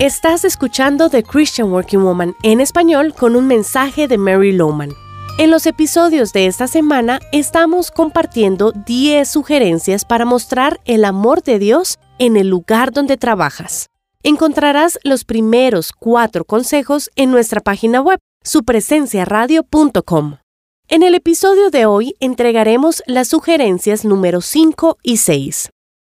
Estás escuchando The Christian Working Woman en español con un mensaje de Mary Lowman. En los episodios de esta semana estamos compartiendo 10 sugerencias para mostrar el amor de Dios en el lugar donde trabajas. Encontrarás los primeros cuatro consejos en nuestra página web, supresenciaradio.com. En el episodio de hoy entregaremos las sugerencias número 5 y 6.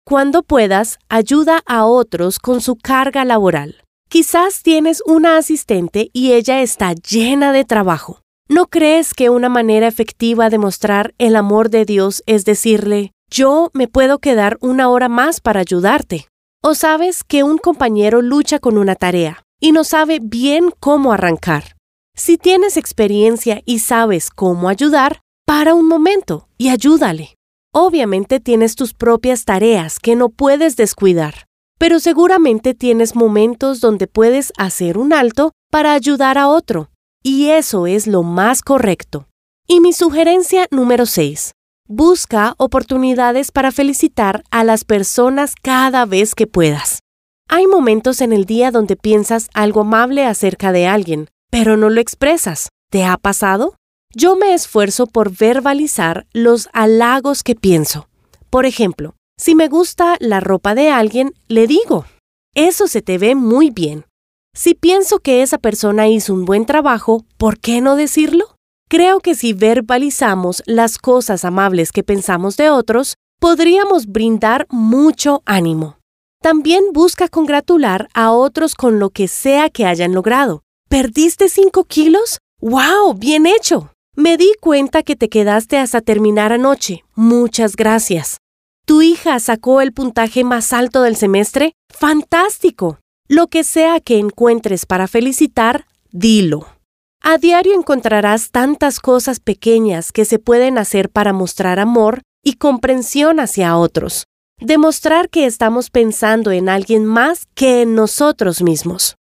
Cuando puedas, ayuda a otros con su carga laboral. Quizás tienes una asistente y ella está llena de trabajo. ¿No crees que una manera efectiva de mostrar el amor de Dios es decirle, yo me puedo quedar una hora más para ayudarte? ¿O sabes que un compañero lucha con una tarea y no sabe bien cómo arrancar? Si tienes experiencia y sabes cómo ayudar, para un momento y ayúdale. Obviamente tienes tus propias tareas que no puedes descuidar, pero seguramente tienes momentos donde puedes hacer un alto para ayudar a otro, y eso es lo más correcto. Y mi sugerencia número 6. Busca oportunidades para felicitar a las personas cada vez que puedas. Hay momentos en el día donde piensas algo amable acerca de alguien, pero no lo expresas. ¿Te ha pasado? Yo me esfuerzo por verbalizar los halagos que pienso. Por ejemplo, si me gusta la ropa de alguien, le digo, eso se te ve muy bien. Si pienso que esa persona hizo un buen trabajo, ¿por qué no decirlo? Creo que si verbalizamos las cosas amables que pensamos de otros, podríamos brindar mucho ánimo. También busca congratular a otros con lo que sea que hayan logrado. ¿Perdiste 5 kilos? ¡Wow! Bien hecho. Me di cuenta que te quedaste hasta terminar anoche. Muchas gracias. ¿Tu hija sacó el puntaje más alto del semestre? ¡Fantástico! Lo que sea que encuentres para felicitar, dilo. A diario encontrarás tantas cosas pequeñas que se pueden hacer para mostrar amor y comprensión hacia otros. Demostrar que estamos pensando en alguien más que en nosotros mismos.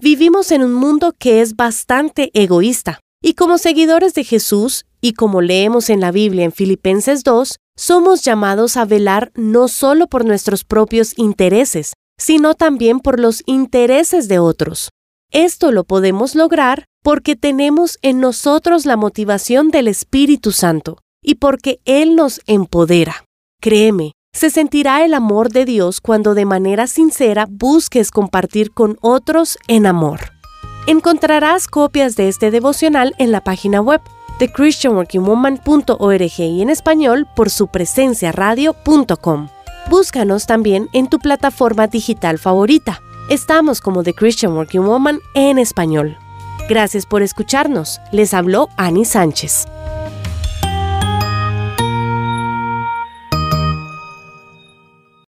Vivimos en un mundo que es bastante egoísta. Y como seguidores de Jesús, y como leemos en la Biblia en Filipenses 2, somos llamados a velar no solo por nuestros propios intereses, sino también por los intereses de otros. Esto lo podemos lograr porque tenemos en nosotros la motivación del Espíritu Santo y porque Él nos empodera. Créeme, se sentirá el amor de Dios cuando de manera sincera busques compartir con otros en amor. Encontrarás copias de este devocional en la página web de christianworkingwoman.org y en español por su presencia radio.com. Búscanos también en tu plataforma digital favorita. Estamos como The Christian Working Woman en español. Gracias por escucharnos. Les habló Annie Sánchez.